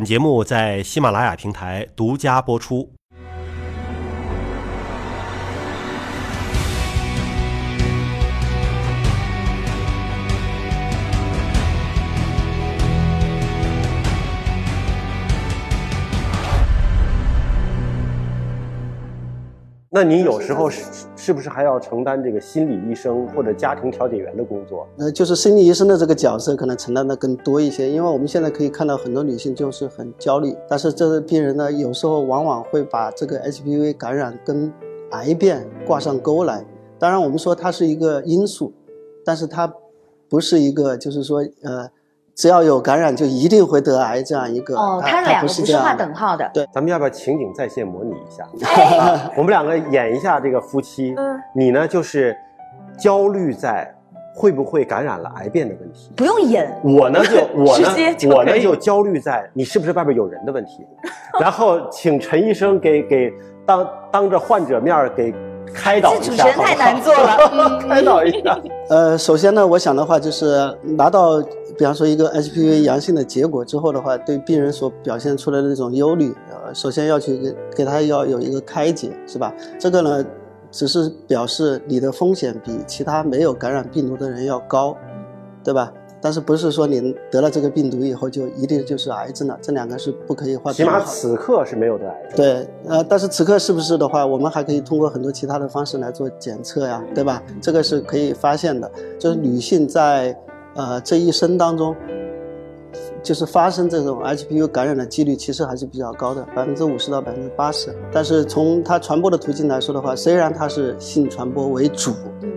本节目在喜马拉雅平台独家播出。那您有时候是是不是还要承担这个心理医生或者家庭调解员的工作？那，就是心理医生的这个角色可能承担的更多一些，因为我们现在可以看到很多女性就是很焦虑，但是这个病人呢，有时候往往会把这个 HPV 感染跟癌变挂上钩来。当然，我们说它是一个因素，但是它不是一个，就是说呃。只要有感染，就一定会得癌这样一个哦，它两个不是划等号的。对，咱们要不要情景再现模拟一下？我们两个演一下这个夫妻。嗯，你呢就是焦虑在会不会感染了癌变的问题。不用演。我呢就 我呢我呢就焦虑在你是不是外边有人的问题。然后请陈医生给给当当着患者面给开导一下。主持人太难做了，开导一下。呃，首先呢，我想的话就是拿到。比方说，一个 HPV 阳性的结果之后的话，对病人所表现出来的那种忧虑，呃，首先要去给给他要有一个开解，是吧？这个呢，只是表示你的风险比其他没有感染病毒的人要高，对吧？但是不是说你得了这个病毒以后就一定就是癌症了？这两个是不可以划起码此刻是没有得癌症。对，呃，但是此刻是不是的话，我们还可以通过很多其他的方式来做检测呀，对吧？这个是可以发现的，就是女性在。呃，这一生当中，就是发生这种 HPV 感染的几率其实还是比较高的，百分之五十到百分之八十。但是从它传播的途径来说的话，虽然它是性传播为主，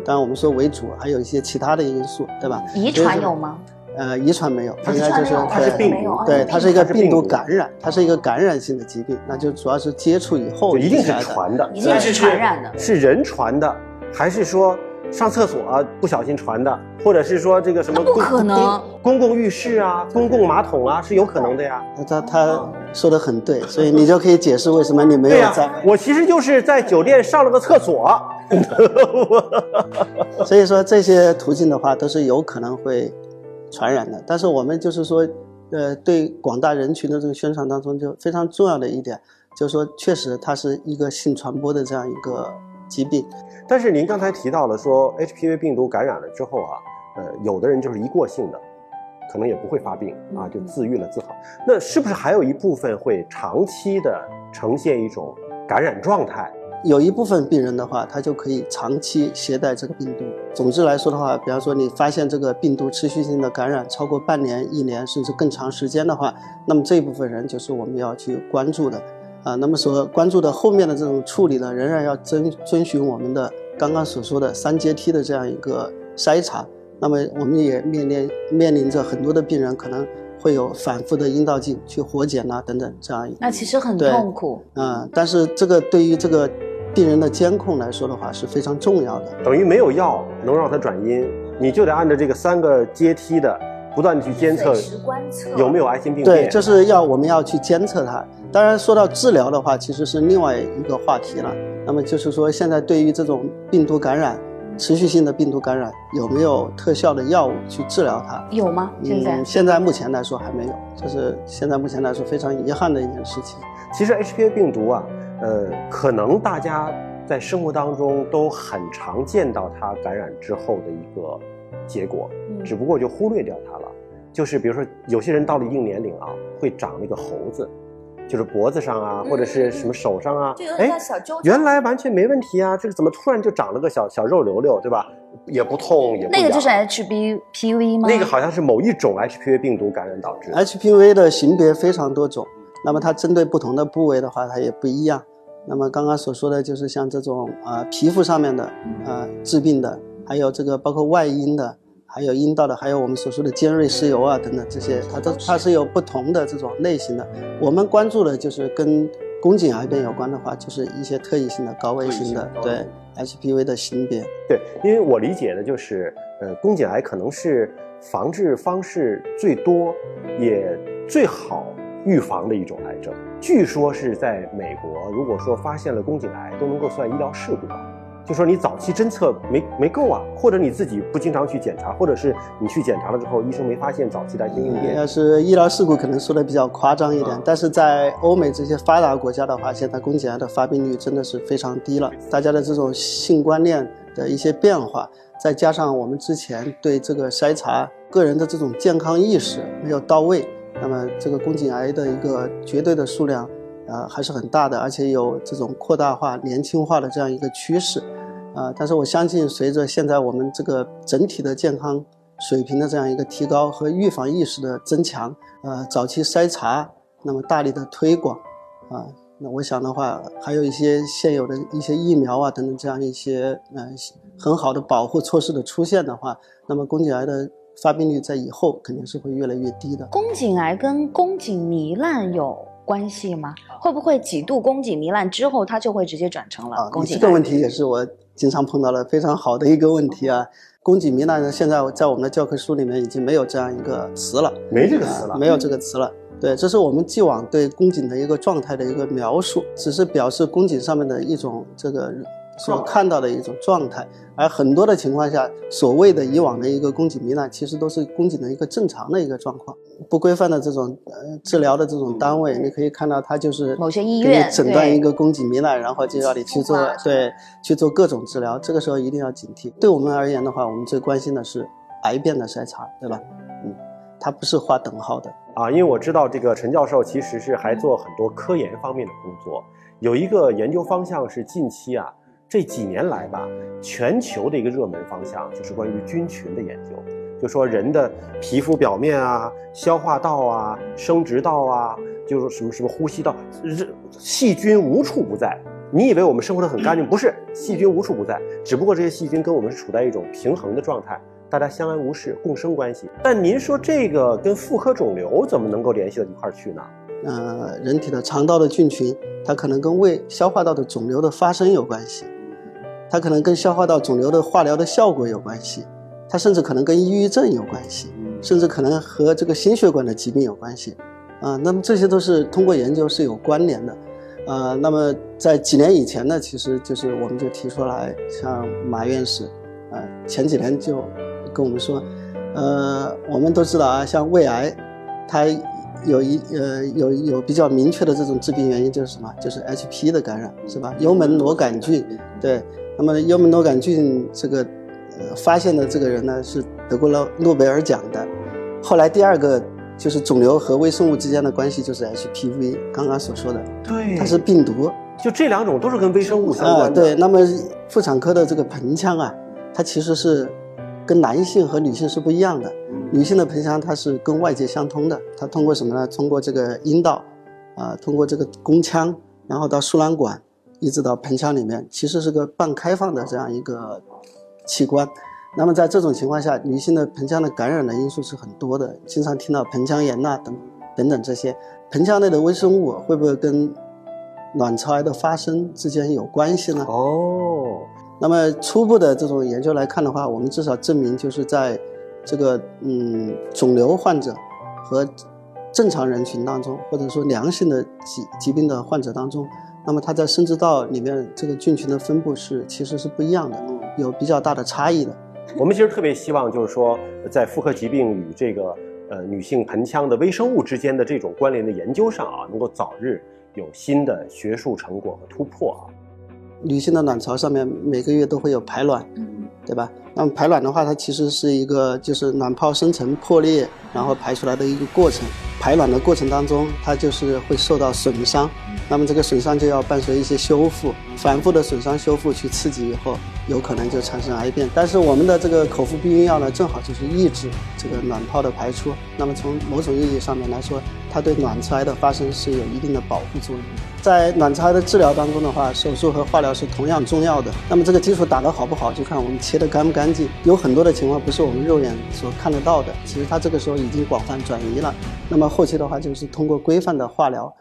当然我们说为主，还有一些其他的因素，对吧？遗传有吗？呃，遗传没有，应该就是它是病毒，对，它是一个病毒感染，它是一个感染性的疾病，那就主要是接触以后一定是传的，一定是传染的，是人传的，还是说？上厕所不小心传的，或者是说这个什么不可能？公共浴室啊，公共马桶啊，是有可能的呀。他他说的很对，所以你就可以解释为什么你没有在。我其实就是在酒店上了个厕所。所以说这些途径的话都是有可能会传染的，但是我们就是说，呃，对广大人群的这个宣传当中，就非常重要的一点，就是说确实它是一个性传播的这样一个疾病。但是您刚才提到了说，HPV 病毒感染了之后啊，呃，有的人就是一过性的，可能也不会发病啊，就自愈了自好。那是不是还有一部分会长期的呈现一种感染状态？有一部分病人的话，他就可以长期携带这个病毒。总之来说的话，比方说你发现这个病毒持续性的感染超过半年、一年甚至更长时间的话，那么这一部分人就是我们要去关注的。啊，那么所关注的后面的这种处理呢，仍然要遵遵循我们的刚刚所说的三阶梯的这样一个筛查。那么我们也面临面临着很多的病人可能会有反复的阴道镜去活检呐等等这样一那其实很痛苦。嗯，但是这个对于这个病人的监控来说的话是非常重要的。等于没有药能让它转阴，你就得按照这个三个阶梯的不断去监测有没有癌性病变。对，就是要我们要去监测它。当然，说到治疗的话，其实是另外一个话题了。那么就是说，现在对于这种病毒感染、持续性的病毒感染，有没有特效的药物去治疗它？有吗？现在现在目前来说还没有，这是现在目前来说非常遗憾的一件事情。其实 HPV 病毒啊，呃，可能大家在生活当中都很常见到它感染之后的一个结果，只不过就忽略掉它了。就是比如说，有些人到了一定年龄啊，会长那个猴子。就是脖子上啊，或者是什么手上啊，哎，原来完全没问题啊，这个怎么突然就长了个小小肉瘤瘤，对吧？也不痛，也不那个就是 HPV 吗？那个好像是某一种 HPV 病毒感染导致。HPV 的型别非常多种，那么它针对不同的部位的话，它也不一样。那么刚刚所说的就是像这种啊皮肤上面的啊致病的，还有这个包括外阴的。还有阴道的，还有我们所说的尖锐湿疣啊等等这些，它都它是有不同的这种类型的。我们关注的就是跟宫颈癌变有关的话，就是一些特异性的高危型的，对 HPV 的型别。对，因为我理解的就是，呃，宫颈癌可能是防治方式最多也最好预防的一种癌症。据说是在美国，如果说发现了宫颈癌，都能够算医疗事故。就说你早期侦测没没够啊，或者你自己不经常去检查，或者是你去检查了之后，医生没发现早期的癌性应变。要是医疗事故，可能说的比较夸张一点，但是在欧美这些发达国家的话，现在宫颈癌的发病率真的是非常低了。大家的这种性观念的一些变化，再加上我们之前对这个筛查个人的这种健康意识没有到位，那么这个宫颈癌的一个绝对的数量。呃，还是很大的，而且有这种扩大化、年轻化的这样一个趋势，啊，但是我相信，随着现在我们这个整体的健康水平的这样一个提高和预防意识的增强，呃，早期筛查，那么大力的推广，啊，那我想的话，还有一些现有的一些疫苗啊等等这样一些呃很好的保护措施的出现的话，那么宫颈癌的发病率在以后肯定是会越来越低的。宫颈癌跟宫颈糜烂有？关系吗？会不会几度宫颈糜烂之后，它就会直接转成了宫颈这个问题也是我经常碰到的非常好的一个问题啊。宫颈糜烂呢，现在在我们的教科书里面已经没有这样一个词了，没这个词了，没有这个词了。对，这是我们既往对宫颈的一个状态的一个描述，只是表示宫颈上面的一种这个。所看到的一种状态，而很多的情况下，所谓的以往的一个宫颈糜烂，其实都是宫颈的一个正常的一个状况。不规范的这种呃治疗的这种单位，你可以看到它就是某些医院诊断一个宫颈糜烂，然后就要你去做对去做各种治疗。这个时候一定要警惕。对我们而言的话，我们最关心的是癌变的筛查，对吧？嗯，它不是划等号的啊。因为我知道这个陈教授其实是还做很多科研方面的工作，有一个研究方向是近期啊。这几年来吧，全球的一个热门方向就是关于菌群的研究，就说人的皮肤表面啊、消化道啊、生殖道啊，就是什么什么呼吸道，细菌无处不在。你以为我们生活的很干净，不是？细菌无处不在，只不过这些细菌跟我们是处在一种平衡的状态，大家相安无事，共生关系。但您说这个跟妇科肿瘤怎么能够联系到一块去呢？呃，人体的肠道的菌群，它可能跟胃、消化道的肿瘤的发生有关系。它可能跟消化道肿瘤的化疗的效果有关系，它甚至可能跟抑郁症有关系，甚至可能和这个心血管的疾病有关系，啊，那么这些都是通过研究是有关联的，啊，那么在几年以前呢，其实就是我们就提出来，像马院士，啊，前几年就跟我们说，呃，我们都知道啊，像胃癌，它有一呃有有比较明确的这种致病原因就是什么？就是 HP 的感染，是吧？幽门螺杆菌，对。那么幽门螺杆菌这个呃发现的这个人呢是得过了诺贝尔奖的。后来第二个就是肿瘤和微生物之间的关系就是 HPV，刚刚所说的，对，它是病毒。就这两种都是跟微生物相关的。对，那么妇产科的这个盆腔啊，它其实是跟男性和女性是不一样的。女性的盆腔它是跟外界相通的，它通过什么呢？通过这个阴道，啊，通过这个宫腔，然后到输卵管。一直到盆腔里面，其实是个半开放的这样一个器官。那么在这种情况下，女性的盆腔的感染的因素是很多的，经常听到盆腔炎呐等等等这些。盆腔内的微生物会不会跟卵巢癌的发生之间有关系呢？哦，那么初步的这种研究来看的话，我们至少证明就是在这个嗯肿瘤患者和正常人群当中，或者说良性的疾疾病的患者当中。那么它在生殖道里面这个菌群的分布是其实是不一样的，有比较大的差异的。我们其实特别希望就是说，在妇科疾病与这个呃女性盆腔的微生物之间的这种关联的研究上啊，能够早日有新的学术成果和突破啊。女性的卵巢上面每个月都会有排卵，对吧？那么排卵的话，它其实是一个就是卵泡生成破裂，然后排出来的一个过程。排卵的过程当中，它就是会受到损伤。那么这个损伤就要伴随一些修复，反复的损伤修复去刺激以后，有可能就产生癌变。但是我们的这个口服避孕药呢，正好就是抑制这个卵泡的排出。那么从某种意义上面来说，它对卵巢癌的发生是有一定的保护作用。在卵巢癌的治疗当中的话，手术和化疗是同样重要的。那么这个基础打得好不好，就看我们切得干不干净。有很多的情况不是我们肉眼所看得到的，其实它这个时候已经广泛转移了。那么后期的话，就是通过规范的化疗。